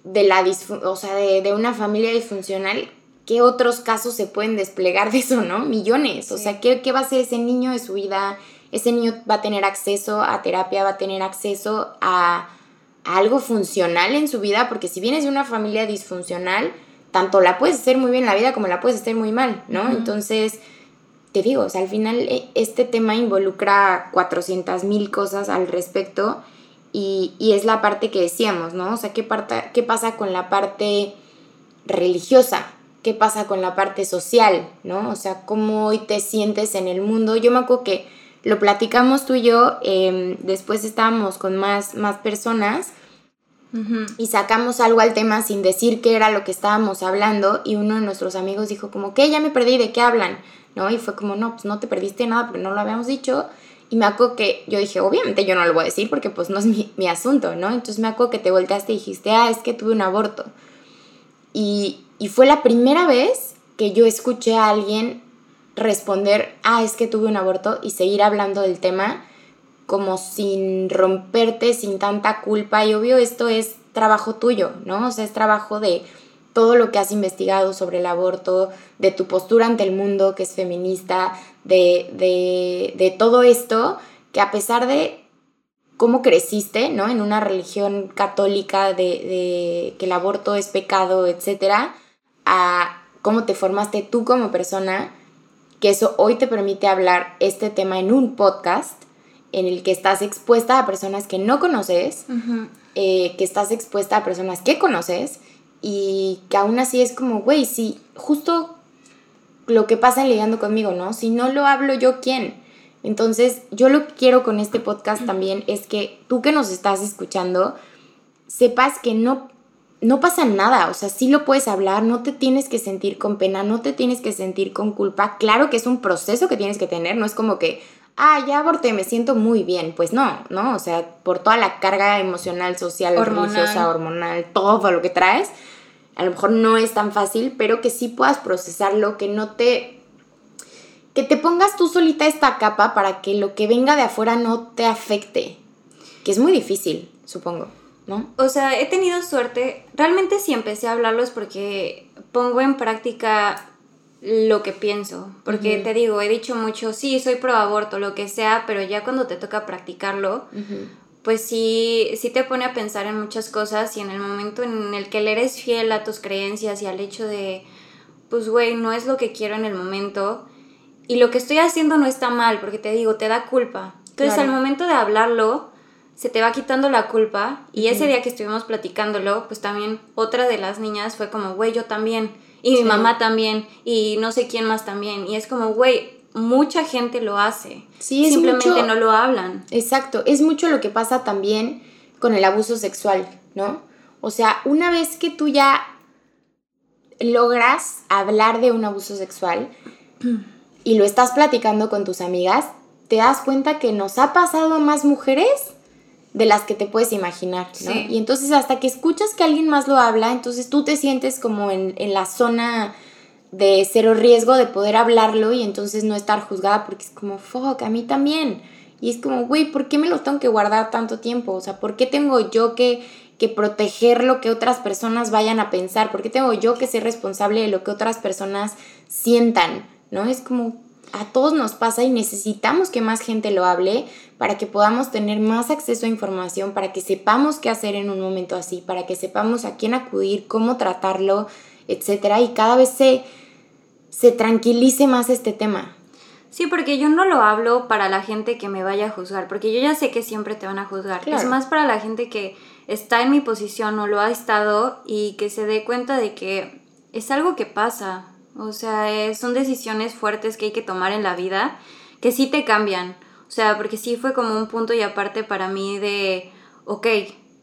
Speaker 1: de la o sea, de, de una familia disfuncional, ¿qué otros casos se pueden desplegar de eso, no? Millones. O
Speaker 2: Sí.
Speaker 1: sea, ¿qué, ¿qué va a hacer ese niño de su vida? Ese niño va a tener acceso a terapia, va a tener acceso a, a algo funcional en su vida, porque si vienes de una familia disfuncional, tanto la puedes hacer muy bien en la vida como la puedes hacer muy mal, ¿no? Entonces, te digo, o sea, al final eh, este tema involucra 400 mil cosas al respecto y, y es la parte que decíamos, ¿no? O sea, ¿qué, parta- ¿qué pasa con la parte religiosa? ¿Qué pasa con la parte social, ¿no? O sea, ¿cómo hoy te sientes en el mundo? Yo me acuerdo que lo platicamos tú y yo, em, después estábamos con más, más personas y sacamos algo al tema sin decir qué era lo que estábamos hablando y uno de nuestros amigos dijo como, ¿qué? Ya me perdí, ¿de qué hablan? ¿No? Y fue como, no, pues no te perdiste nada porque no lo habíamos dicho. Y me acuerdo que yo dije, obviamente yo no lo voy a decir porque pues no es mi, mi asunto, ¿no? Entonces me acuerdo que te volteaste y dijiste, ah, es que tuve un aborto. Y, y fue la primera vez que yo escuché a alguien responder, ah, es que tuve un aborto y seguir hablando del tema como sin romperte, sin tanta culpa. Y obvio, esto es trabajo tuyo, ¿no? O sea, es trabajo de todo lo que has investigado sobre el aborto, de tu postura ante el mundo, que es feminista, de, de, de todo esto, que a pesar de cómo creciste, ¿no? En una religión católica de, de que el aborto es pecado, etcétera, a cómo te formaste tú como persona, que eso hoy te permite hablar este tema en un podcast en el que estás expuesta a personas que no conoces, eh, que estás expuesta a personas que conoces y que aún así es como, güey, si justo lo que pasa en lidiando conmigo, ¿no? Si no lo hablo yo, ¿quién? Entonces, yo lo que quiero con este podcast también es que tú que nos estás escuchando, sepas que no, no pasa nada, o sea, sí lo puedes hablar, no te tienes que sentir con pena, no te tienes que sentir con culpa, claro que es un proceso que tienes que tener, no es como que, ah, ya aborté, me siento muy bien, pues no, ¿no? O sea, por toda la carga emocional, social,
Speaker 2: Hormonal.
Speaker 1: religiosa, hormonal, todo lo que traes, a lo mejor no es tan fácil, pero que sí puedas procesarlo, que no te que te pongas tú solita esta capa para que lo que venga de afuera no te afecte. Que es muy difícil, supongo, ¿no?
Speaker 2: O sea, he tenido suerte. Realmente si empecé a hablarlo es porque pongo en práctica lo que pienso. Porque te digo, he dicho mucho, sí, soy pro aborto, lo que sea, pero ya cuando te toca practicarlo, pues sí, sí te pone a pensar en muchas cosas y en el momento en el que le eres fiel a tus creencias y al hecho de, pues güey, no es lo que quiero en el momento y lo que estoy haciendo no está mal, porque te digo, te da culpa. Entonces
Speaker 1: Claro.
Speaker 2: al momento de hablarlo, se te va quitando la culpa y ese día que estuvimos platicándolo, pues también otra de las niñas fue como, güey, yo también, y mi
Speaker 1: Sí.
Speaker 2: mamá también, y no sé quién más también, y es como, güey, mucha gente lo hace.
Speaker 1: Sí, es
Speaker 2: Simplemente
Speaker 1: mucho-
Speaker 2: no lo hablan.
Speaker 1: Exacto, es mucho lo que pasa también con el abuso sexual, ¿no? O sea, una vez que tú ya logras hablar de un abuso sexual y lo estás platicando con tus amigas, te das cuenta que nos ha pasado a más mujeres de las que te puedes imaginar, ¿no?
Speaker 2: Sí.
Speaker 1: Y entonces hasta que escuchas que alguien más lo habla, entonces tú te sientes como en, en la zona de cero riesgo de poder hablarlo y entonces no estar juzgada porque es como, fuck, a mí también. Y es como, güey, ¿por qué me lo tengo que guardar tanto tiempo? O sea, ¿por qué tengo yo que, que proteger lo que otras personas vayan a pensar? ¿Por qué tengo yo que ser responsable de lo que otras personas sientan? ¿No? Es como, a todos nos pasa y necesitamos que más gente lo hable para que podamos tener más acceso a información, para que sepamos qué hacer en un momento así, para que sepamos a quién acudir, cómo tratarlo, etcétera, y cada vez se, se tranquilice más este tema.
Speaker 2: Sí, porque yo no lo hablo para la gente que me vaya a juzgar, porque yo ya sé que siempre te van a juzgar. Es más para la gente que está en mi posición o lo ha estado y que se dé cuenta de que es algo que pasa. O sea, son decisiones fuertes que hay que tomar en la vida que sí te cambian. O sea, porque sí fue como un punto y aparte para mí de, ok,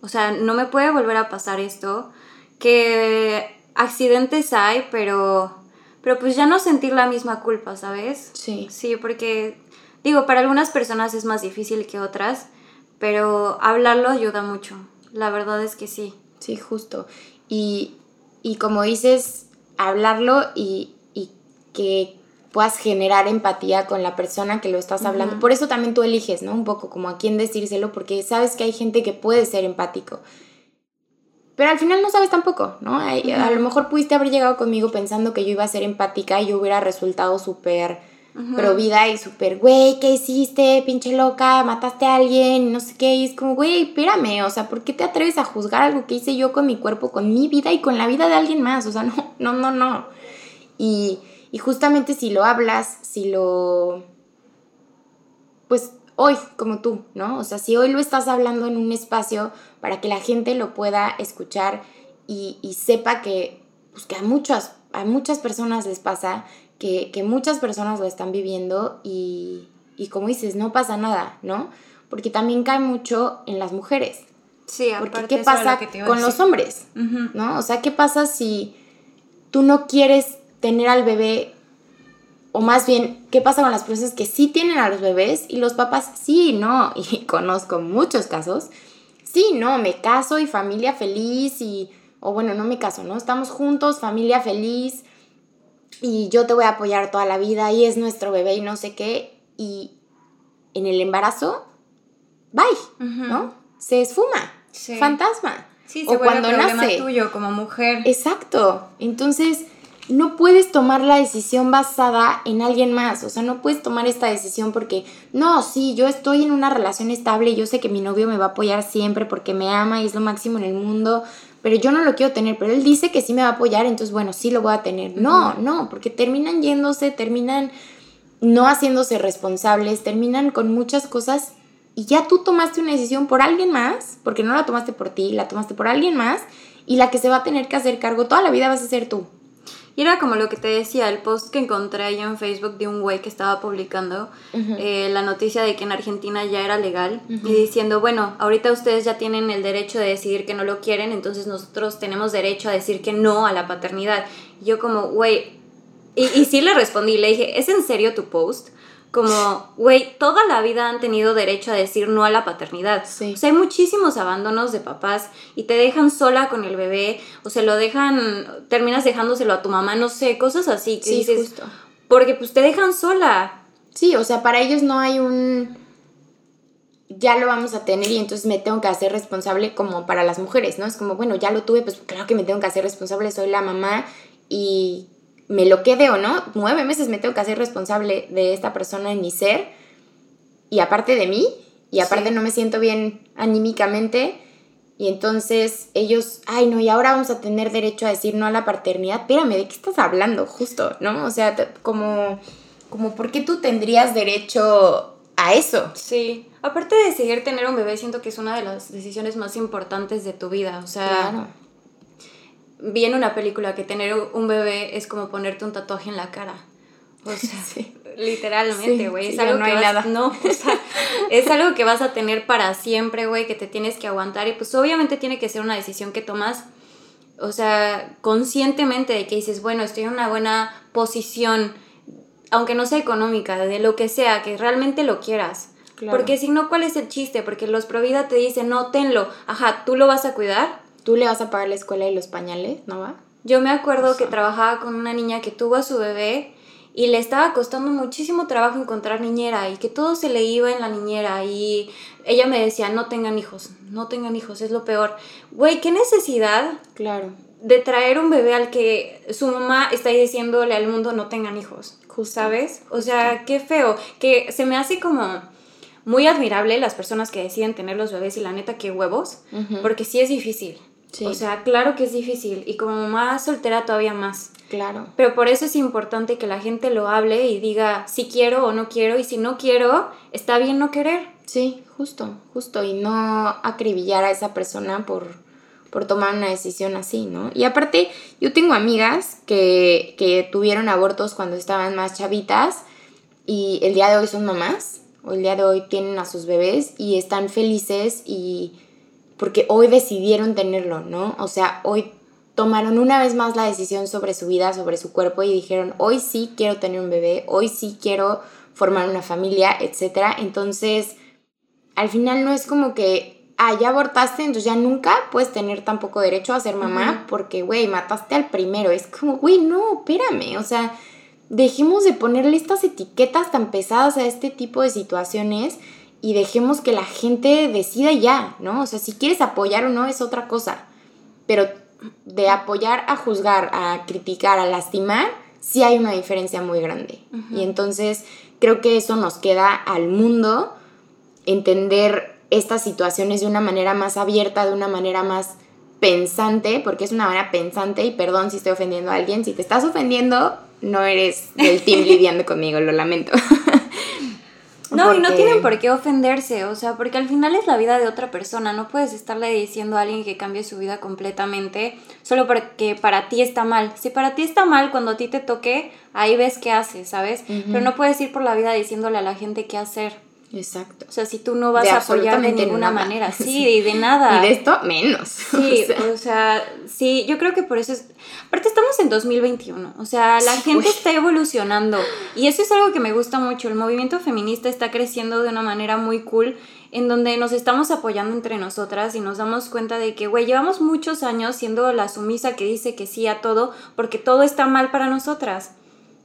Speaker 2: o sea, no me puede volver a pasar esto, que accidentes hay, pero, pero pues ya no sentir la misma culpa, ¿sabes?
Speaker 1: Sí.
Speaker 2: Sí, porque digo, para algunas personas es más difícil que otras, pero hablarlo ayuda mucho. La verdad es que sí.
Speaker 1: Sí, justo. Y, y como dices, hablarlo y, y, que puedas generar empatía con la persona que lo estás hablando. Por eso también tú eliges, ¿no? Un poco como a quién decírselo, porque sabes que hay gente que puede ser empático. Pero al final no sabes tampoco, ¿no? A lo mejor pudiste haber llegado conmigo pensando que yo iba a ser empática y yo hubiera resultado súper pro vida y súper, güey, ¿qué hiciste? Pinche loca, mataste a alguien, no sé qué. Y es como, güey, espérame, o sea, ¿por qué te atreves a juzgar algo que hice yo con mi cuerpo, con mi vida y con la vida de alguien más? O sea, no, no, no, no. Y, y justamente si lo hablas, si lo... Pues hoy, como tú, ¿no? O sea, si hoy lo estás hablando en un espacio para que la gente lo pueda escuchar y, y sepa que, pues, que a, muchas, a muchas personas les pasa, que, que muchas personas lo están viviendo y, y, como dices, no pasa nada, ¿no? Porque también cae mucho en las mujeres.
Speaker 2: Sí,
Speaker 1: Porque ¿qué pasa con los hombres? ¿No? O sea, ¿qué pasa si tú no quieres tener al bebé o más bien, ¿qué pasa con las personas que sí tienen a los bebés y los papás sí, no? Y conozco muchos casos. Sí, no, me caso y familia feliz y, o bueno, no me caso, ¿no? Estamos juntos, familia feliz y yo te voy a apoyar toda la vida y es nuestro bebé y no sé qué. Y en el embarazo, bye, ¿no? Se esfuma, fantasma.
Speaker 2: Sí, se o cuando problema nace. tuyo como mujer.
Speaker 1: Exacto. Entonces, no puedes tomar la decisión basada en alguien más, o sea, no puedes tomar esta decisión porque, no, sí, yo estoy en una relación estable y yo sé que mi novio me va a apoyar siempre porque me ama y es lo máximo en el mundo, pero yo no lo quiero tener, pero él dice que sí me va a apoyar, entonces bueno, sí lo voy a tener. No, no, porque terminan yéndose, terminan no haciéndose responsables, terminan con muchas cosas y ya tú tomaste una decisión por alguien más, porque no la tomaste por ti, la tomaste por alguien más y la que se va a tener que hacer cargo toda la vida vas a ser tú.
Speaker 2: Y era como lo que te decía, el post que encontré ahí en Facebook de un güey que estaba publicando eh, la noticia de que en Argentina ya era legal y diciendo, bueno, ahorita ustedes ya tienen el derecho de decidir que no lo quieren, entonces nosotros tenemos derecho a decir que no a la paternidad. Y yo como, güey, y, y sí le respondí, le dije, ¿es en serio tu post? Como, güey, toda la vida han tenido derecho a decir no a la paternidad. Sí. O sea, hay muchísimos abandonos de papás y te dejan sola con el bebé o se lo dejan, terminas dejándoselo a tu mamá, no sé, cosas así que sí, justo. porque pues te dejan sola.
Speaker 1: Sí, o sea, para ellos no hay un ya lo vamos a tener y entonces me tengo que hacer responsable como para las mujeres, ¿no? Es como, bueno, ya lo tuve, pues claro que me tengo que hacer responsable, soy la mamá y me lo quede o no, nueve meses me tengo que hacer responsable de esta persona en mi ser y aparte de mí y aparte no me siento bien anímicamente y entonces ellos, ay no, y ahora vamos a tener derecho a decir no a la paternidad, espérame, ¿de qué estás hablando? Justo, ¿no? O sea, como, como, ¿por qué tú tendrías derecho a eso?
Speaker 2: Sí, aparte de decidir tener un bebé, siento que es una de las decisiones más importantes de tu vida, o sea... Claro vi en una película que tener un bebé es como ponerte un tatuaje en la cara. O sea, literalmente, güey. es algo no que vas, No, o sea, es algo que vas a tener para siempre, güey, que te tienes que aguantar. Y pues obviamente tiene que ser una decisión que tomas, o sea, conscientemente de que dices, bueno, estoy en una buena posición, aunque no sea económica, de lo que sea, que realmente lo quieras. Porque si no, ¿cuál es el chiste? Porque los Provida te dicen, no, tenlo. Ajá, ¿tú lo vas a cuidar?
Speaker 1: Tú le vas a pagar la escuela y los pañales, ¿no va?
Speaker 2: Yo me acuerdo que trabajaba con una niña que tuvo a su bebé y le estaba costando muchísimo trabajo encontrar niñera y que todo se le iba en la niñera y ella me decía, no tengan hijos, no tengan hijos, es lo peor. Güey, qué necesidad.
Speaker 1: Claro.
Speaker 2: De traer un bebé al que su mamá está diciéndole al mundo no tengan hijos, ¿sabes? O sea, qué feo, que se me hace como muy admirable las personas que deciden tener los bebés y la neta, qué huevos, porque sí es difícil. O sea, claro que es difícil y como mamá soltera todavía más.
Speaker 1: Claro.
Speaker 2: Pero por eso es importante que la gente lo hable y diga si quiero o no quiero y si no quiero, está bien no querer.
Speaker 1: Sí, justo, justo. Y no acribillar a esa persona por, por tomar una decisión así, ¿no? Y aparte, yo tengo amigas que, que tuvieron abortos cuando estaban más chavitas y el día de hoy son mamás, o el día de hoy tienen a sus bebés y están felices y porque hoy decidieron tenerlo, ¿no? O sea, hoy tomaron una vez más la decisión sobre su vida, sobre su cuerpo y dijeron, hoy sí quiero tener un bebé, hoy sí quiero formar una familia, etc. Entonces, al final no es como que, ah, ya abortaste, entonces ya nunca puedes tener tampoco derecho a ser mamá porque, güey, mataste al primero. Es como, güey, no, espérame, o sea, dejemos de ponerle estas etiquetas tan pesadas a este tipo de situaciones y dejemos que la gente decida ya, ¿no? O sea, si quieres apoyar o no es otra cosa, pero de apoyar a juzgar, a criticar, a lastimar, sí hay una diferencia muy grande. Y entonces creo que eso nos queda al mundo entender estas situaciones de una manera más abierta, de una manera más pensante, porque es una manera pensante y perdón si estoy ofendiendo a alguien, si te estás ofendiendo, no eres del team lidiando conmigo, lo lamento.
Speaker 2: No, y no tienen por qué ofenderse, o sea, porque al final es la vida de otra persona, no puedes estarle diciendo a alguien que cambie su vida completamente solo porque para ti está mal. Si para ti está mal, cuando a ti te toque, ahí ves qué haces, ¿sabes? Pero no puedes ir por la vida diciéndole a la gente qué hacer.
Speaker 1: Exacto.
Speaker 2: O sea, si tú no vas a apoyar de ninguna manera, sí, y de nada.
Speaker 1: Y de esto menos.
Speaker 2: Sí, o sea, sí, yo creo que por eso es... Aparte estamos en 2021, o sea, la gente está evolucionando y eso es algo que me gusta mucho, el movimiento feminista está creciendo de una manera muy cool en donde nos estamos apoyando entre nosotras y nos damos cuenta de que, güey, llevamos muchos años siendo la sumisa que dice que sí a todo porque todo está mal para nosotras.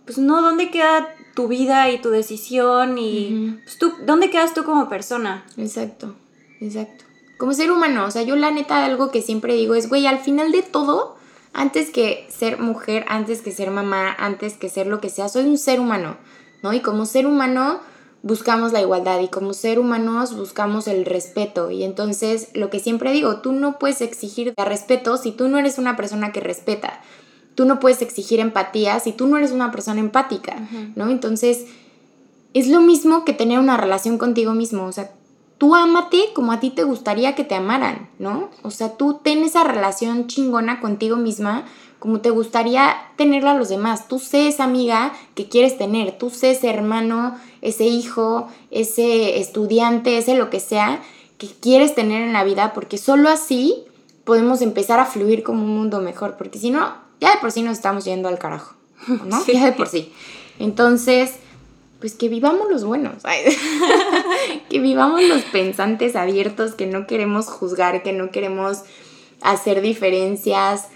Speaker 2: Pues no, ¿dónde queda tu vida y tu decisión y pues, tú, ¿dónde quedas tú como persona?
Speaker 1: Exacto, exacto. Como ser humano, o sea, yo la neta algo que siempre digo es, güey, al final de todo, antes que ser mujer, antes que ser mamá, antes que ser lo que sea, soy un ser humano, ¿no? Y como ser humano buscamos la igualdad y como ser humanos buscamos el respeto. Y entonces lo que siempre digo, tú no puedes exigir respeto si tú no eres una persona que respeta tú no puedes exigir empatía si tú no eres una persona empática, ¿no? Entonces, es lo mismo que tener una relación contigo mismo, o sea, tú ámate como a ti te gustaría que te amaran, ¿no? O sea, tú ten esa relación chingona contigo misma como te gustaría tenerla a los demás. Tú sé esa amiga que quieres tener, tú sé ese hermano, ese hijo, ese estudiante, ese lo que sea que quieres tener en la vida, porque solo así podemos empezar a fluir como un mundo mejor, porque si no, ya de por sí nos estamos yendo al carajo, ¿no? Ya de por sí. Entonces, pues que vivamos los buenos, que vivamos los pensantes abiertos, que no queremos juzgar, que no queremos hacer diferencias,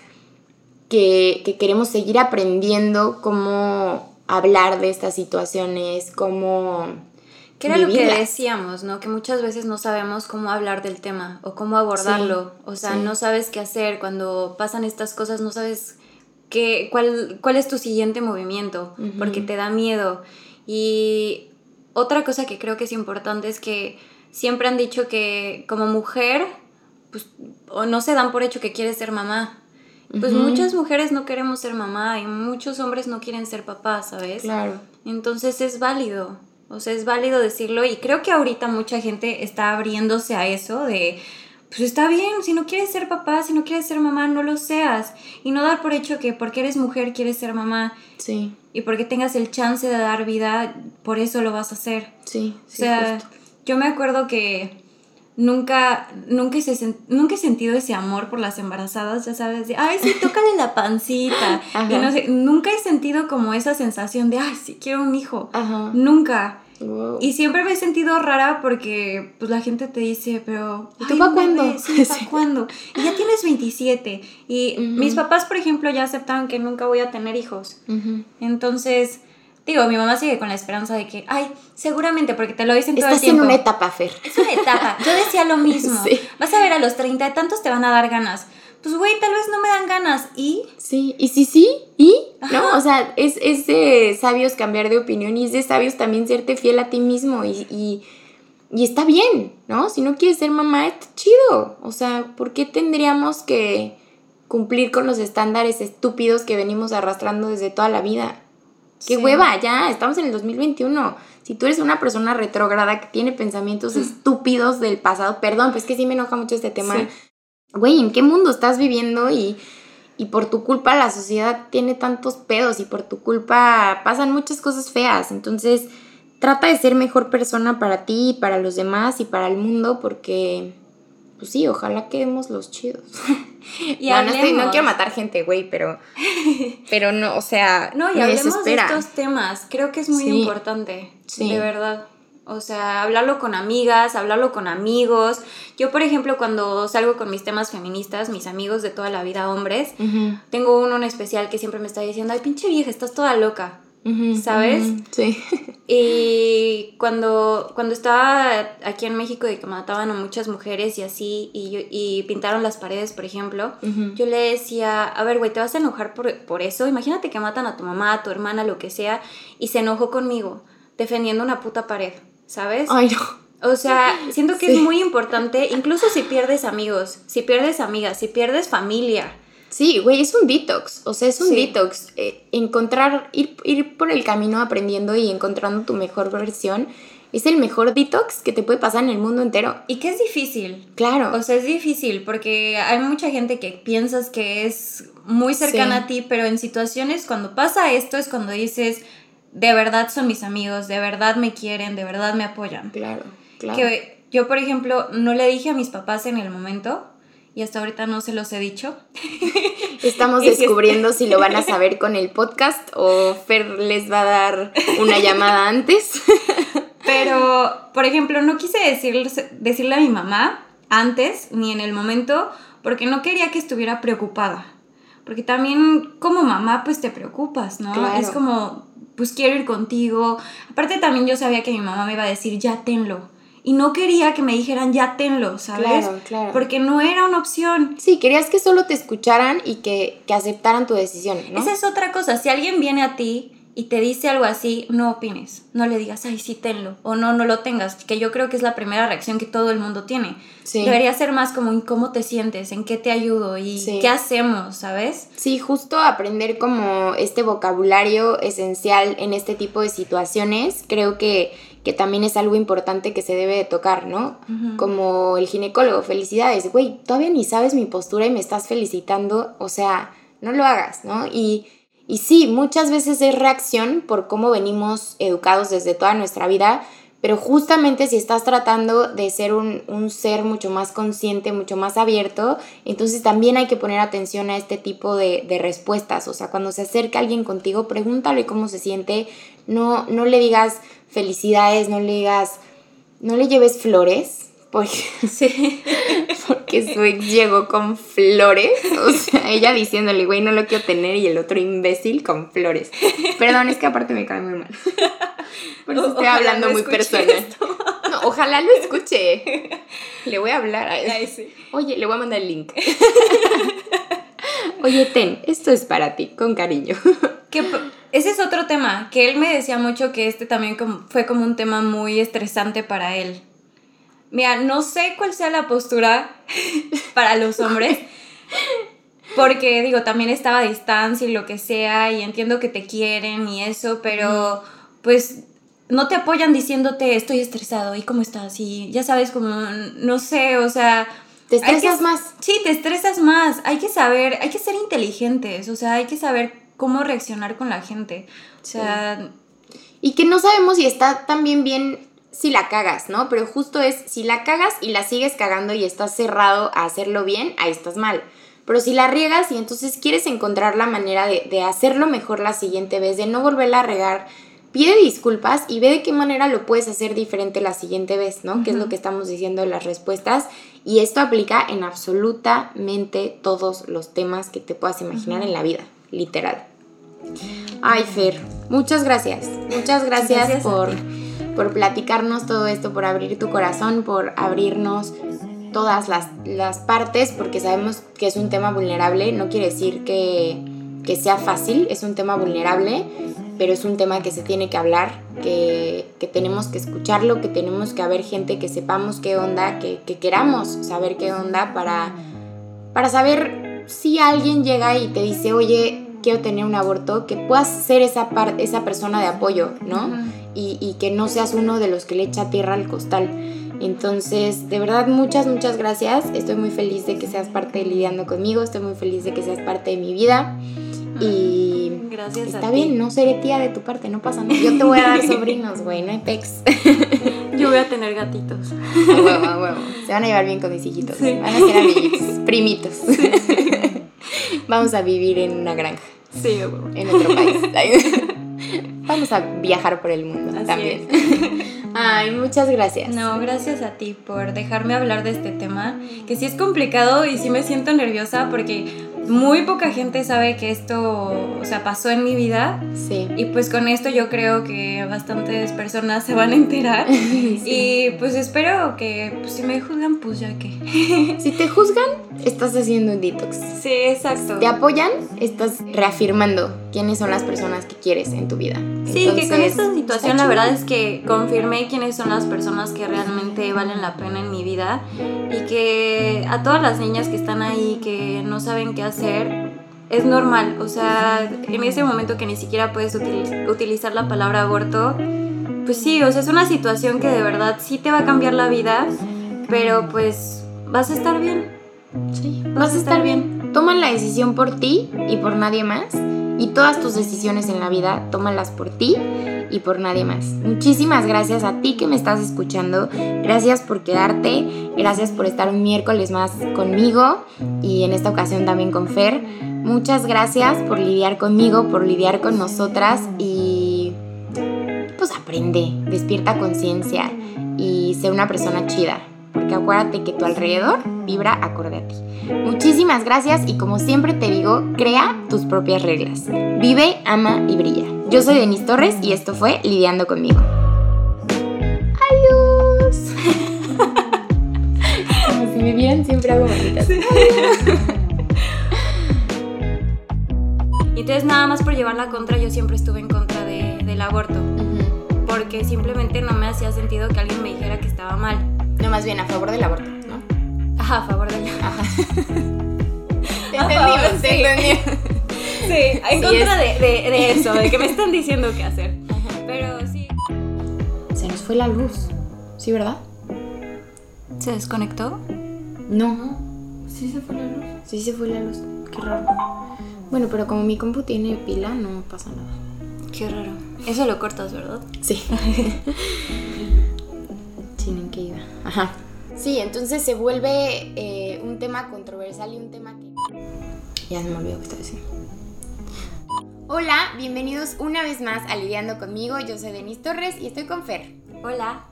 Speaker 1: que, que queremos seguir aprendiendo cómo hablar de estas situaciones, cómo...
Speaker 2: Que era lo que decíamos, ¿no? Que muchas veces no sabemos cómo hablar del tema o cómo abordarlo. o sea, no sabes qué hacer. Cuando pasan estas cosas, no sabes cuál, cuál es tu siguiente movimiento, porque te da miedo. Y otra cosa que creo que es importante es que siempre han dicho que como mujer, pues, o no se dan por hecho que quieres ser mamá. Pues muchas mujeres no queremos ser mamá y muchos hombres no quieren ser papá, ¿sabes?
Speaker 1: Claro.
Speaker 2: Entonces es válido. O sea, es válido decirlo y creo que ahorita mucha gente está abriéndose a eso de pues está bien, si no quieres ser papá, si no quieres ser mamá, no lo seas. Y no dar por hecho que porque eres mujer quieres ser mamá.
Speaker 1: Sí.
Speaker 2: Y porque tengas el chance de dar vida, por eso lo vas a hacer.
Speaker 1: Sí.
Speaker 2: o sea, yo me acuerdo que nunca, nunca, he, nunca he sentido ese amor por las embarazadas, ya sabes, de, ay, sí, tócale la pancita. y no sé, nunca he sentido como esa sensación de, ay, sí, quiero un hijo.
Speaker 1: Ajá.
Speaker 2: Nunca. Y siempre me he sentido rara porque pues la gente te dice, pero...
Speaker 1: ¿Y tú para cuándo?
Speaker 2: Sí, ¿para cuándo? Y ya tienes 27. Y mis papás, por ejemplo, ya aceptaron que nunca voy a tener hijos. Entonces, digo, mi mamá sigue con la esperanza de que, ay, seguramente, porque te lo dicen todo el tiempo.
Speaker 1: en una etapa, Fer.
Speaker 2: Es una etapa. Yo decía lo mismo. Vas a ver, a los 30 y tantos te van a dar ganas pues güey, tal vez no me dan ganas. ¿Y?
Speaker 1: Sí, y sí, sí, ¿y? ¿No? O sea, es, es, de sabios cambiar de opinión y es de sabios también serte fiel a ti mismo y, y está bien, ¿no? Si no quieres ser mamá, está chido. O sea, ¿por qué tendríamos que cumplir con los estándares estúpidos que venimos arrastrando desde toda la vida? Qué hueva, ya, estamos en el 2021. Si tú eres una persona retrógrada que tiene pensamientos estúpidos del pasado, perdón, pues que sí me enoja mucho este tema. Güey, ¿en qué mundo estás viviendo? Y, y por tu culpa la sociedad tiene tantos pedos y por tu culpa pasan muchas cosas feas. Entonces, trata de ser mejor persona para ti, para los demás y para el mundo, porque, pues sí, ojalá quedemos los chidos. Y no, no, no, quiero matar gente, güey, pero, pero no, o sea,
Speaker 2: no, y hablemos de estos temas, creo que es muy importante, de verdad. O sea, hablarlo con amigas, hablarlo con amigos. Yo, por ejemplo, cuando salgo con mis temas feministas, mis amigos de toda la vida, hombres, tengo uno en especial que siempre me está diciendo, ay, pinche vieja, estás toda loca. ¿sabes?
Speaker 1: sí.
Speaker 2: Y cuando, cuando estaba aquí en México y que mataban a muchas mujeres y así, y, y pintaron las paredes, por ejemplo, yo le decía, a ver, güey, ¿te vas a enojar por, por eso? Imagínate que matan a tu mamá, a tu hermana, lo que sea, y se enojó conmigo, defendiendo una puta pared, ¿sabes?
Speaker 1: Ay, no.
Speaker 2: O sea, siento que es muy importante, incluso si pierdes amigos, si pierdes amigas, si pierdes familia,
Speaker 1: Sí, güey, es un detox. O sea, es un detox. Eh, encontrar, ir, ir por el camino aprendiendo y encontrando tu mejor versión es el mejor detox que te puede pasar en el mundo entero.
Speaker 2: Y que es difícil.
Speaker 1: Claro.
Speaker 2: O sea, es difícil porque hay mucha gente que piensas que es muy cercana a ti, pero en situaciones cuando pasa esto es cuando dices, de verdad son mis amigos, de verdad me quieren, de verdad me apoyan.
Speaker 1: Claro, claro.
Speaker 2: Que yo, por ejemplo, no le dije a mis papás en el momento, y hasta ahorita no se los he dicho.
Speaker 1: Estamos descubriendo si lo van a saber con el podcast o Fer les va a dar una llamada antes.
Speaker 2: Pero, por ejemplo, no quise decirle, decirle a mi mamá antes ni en el momento porque no quería que estuviera preocupada. Porque también como mamá pues te preocupas, ¿no? Es como, pues quiero ir contigo. Aparte también yo sabía que mi mamá me iba a decir, ya tenlo y no quería que me dijeran ya tenlo, ¿sabes? Claro, claro. Porque no era una opción.
Speaker 1: Sí, querías que solo te escucharan y que, que aceptaran tu decisión, ¿no?
Speaker 2: Esa es otra cosa. Si alguien viene a ti y te dice algo así, no opines. No le digas, ay, sí, tenlo. O no, no lo tengas. Que yo creo que es la primera reacción que todo el mundo tiene. Sí. Debería ser más como en cómo te sientes, en qué te ayudo y qué hacemos, ¿sabes?
Speaker 1: Sí, justo aprender como este vocabulario esencial en este tipo de situaciones. Creo que que también es algo importante que se debe de tocar, ¿no? Como el ginecólogo, felicidades, güey, todavía ni sabes mi postura y me estás felicitando, o sea, no lo hagas, ¿no? Y, y sí, muchas veces es reacción por cómo venimos educados desde toda nuestra vida, pero justamente si estás tratando de ser un, ser mucho más consciente, mucho más abierto, entonces también hay que poner atención a este tipo de, de, respuestas. O sea, cuando se acerca alguien contigo, pregúntale cómo se siente. No, no le digas felicidades, no le digas, no le lleves flores. Porque, sí. porque su ex llegó con flores. O sea, ella diciéndole, güey, no lo quiero tener. Y el otro imbécil con flores. Perdón, es que aparte me cae muy mal. Por eso estoy hablando muy personal. No, ojalá lo escuche. Le voy a hablar a él. Oye, le voy a mandar el link. Oye, ten, esto es para ti, con cariño.
Speaker 2: ese es otro tema, que él me decía mucho que este también fue como un tema muy estresante para él. Mira, no sé cuál sea la postura para los hombres, porque digo, también estaba a distancia y lo que sea, y entiendo que te quieren y eso, pero pues no te apoyan diciéndote estoy estresado y cómo estás y ya sabes como no sé, o sea,
Speaker 1: te estresas más.
Speaker 2: Sí, te estresas más. Hay que saber, hay que ser inteligentes, o sea, hay que saber cómo reaccionar con la gente. O sea,
Speaker 1: y que no sabemos si está también bien si la cagas, ¿no? Pero justo es si la cagas y la sigues cagando y estás cerrado a hacerlo bien, ahí estás mal. Pero si la riegas y entonces quieres encontrar la manera de, de hacerlo mejor la siguiente vez, de no volverla a regar, pide disculpas y ve de qué manera lo puedes hacer diferente la siguiente vez, ¿no? Que es lo que estamos diciendo en las respuestas. Y esto aplica en absolutamente todos los temas que te puedas imaginar en la vida, literal. Ay, Fer, muchas gracias. Muchas gracias, por, por platicarnos todo esto, por abrir tu corazón, por abrirnos todas las, las partes, porque sabemos que es un tema vulnerable. No quiere decir que, que sea fácil, es un tema vulnerable pero es un tema que se tiene que hablar, que, que tenemos que escucharlo, que tenemos que haber gente que sepamos qué onda, que, que queramos saber qué onda para, para saber si alguien llega y te dice, oye, quiero tener un aborto, que puedas ser esa, esa persona de apoyo, ¿no? Y, y que no seas uno de los que le echa tierra al costal. Entonces, de verdad, muchas, muchas gracias. Estoy muy feliz de que seas parte de lidiando conmigo. Estoy muy feliz de que seas parte de mi vida. Y
Speaker 2: Gracias
Speaker 1: está
Speaker 2: a
Speaker 1: bien,
Speaker 2: ti.
Speaker 1: no seré tía de tu parte, no pasa nada. Yo te voy a dar sobrinos, güey, no hay pex.
Speaker 2: Yo voy a tener gatitos.
Speaker 1: A huevo, a huevo. Se van a llevar bien con mis hijitos.
Speaker 2: Sí.
Speaker 1: Van a ser amiguitos, primitos. Vamos a vivir en una granja,
Speaker 2: Sí, a huevo.
Speaker 1: en otro país. Vamos a viajar por el mundo
Speaker 2: Así
Speaker 1: también. Ay, muchas gracias.
Speaker 2: No, gracias a ti por dejarme hablar de este tema, que sí es complicado y sí me siento nerviosa porque muy poca gente sabe que esto, o sea, pasó en mi vida
Speaker 1: Sí.
Speaker 2: y pues con esto yo creo que bastantes personas se van a enterar y pues espero que pues, si me juzgan pues ya que.
Speaker 1: Si te juzgan, estás haciendo un detox.
Speaker 2: Sí, exacto.
Speaker 1: Te apoyan, estás reafirmando quiénes son las personas que quieres en tu vida.
Speaker 2: Sí, que con esta situación la verdad es que confirmé quiénes son las personas que realmente valen la pena en mi vida y que a todas las niñas que están ahí que no saben qué hacer es normal, o sea, en ese momento que ni siquiera puedes util- utilizar la palabra aborto, pues sí, o sea, es una situación que de verdad sí te va a cambiar la vida, pero pues vas a estar bien.
Speaker 1: Sí, vas a estar bien. Toma la decisión por ti y por nadie más. Y todas tus decisiones en la vida, tómalas por ti y por nadie más. Muchísimas gracias a ti que me estás escuchando. Gracias por quedarte. Gracias por estar un miércoles más conmigo y en esta ocasión también con Fer. Muchas gracias por lidiar conmigo, por lidiar con nosotras y pues aprende, despierta conciencia y sé una persona chida. Porque acuérdate que tu alrededor vibra acorde a ti. Muchísimas gracias y como siempre te digo, crea tus propias reglas. Vive, ama y brilla. Yo soy Denise Torres y esto fue Lidiando conmigo. Adiós. Como si me vieran siempre hago manitas.
Speaker 2: Y entonces nada más por llevar la contra, yo siempre estuve en contra de- del aborto, porque simplemente no me hacía sentido que alguien me dijera que estaba mal.
Speaker 1: Más bien a favor del aborto, ¿no?
Speaker 2: Ajá, a favor de la...
Speaker 1: Te
Speaker 2: A favor,
Speaker 1: entendimos, te
Speaker 2: sí.
Speaker 1: entendimos.
Speaker 2: Sí, en
Speaker 1: Sí,
Speaker 2: contra de, de- de eso, de que me están diciendo qué hacer. Pero sí.
Speaker 1: Se nos fue la luz. ¿Sí, verdad?
Speaker 2: ¿Se desconectó?
Speaker 1: No.
Speaker 2: Sí se fue la luz.
Speaker 1: Sí se fue la luz. Qué raro. Bueno, pero como mi compu tiene pila, no pasa nada.
Speaker 2: Qué raro. Eso lo cortas, ¿verdad?
Speaker 1: Sí. Sin en qué iba. Ajá. Sí, entonces se vuelve eh, un tema controversial y un tema que... Ya se me olvidó qué estaba diciendo. Hola, bienvenidos una vez más a Lidiando conmigo. Yo soy Denise Torres y estoy con Fer.
Speaker 2: Hola.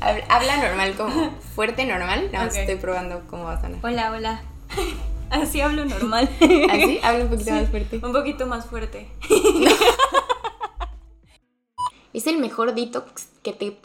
Speaker 1: Habla, normal, como fuerte normal. No, estoy probando cómo va a sonar.
Speaker 2: Hola, hola. Así hablo normal.
Speaker 1: ¿Así? Habla un poquito
Speaker 2: Sí,
Speaker 1: más fuerte.
Speaker 2: Un poquito más fuerte.
Speaker 1: Es el mejor detox que te...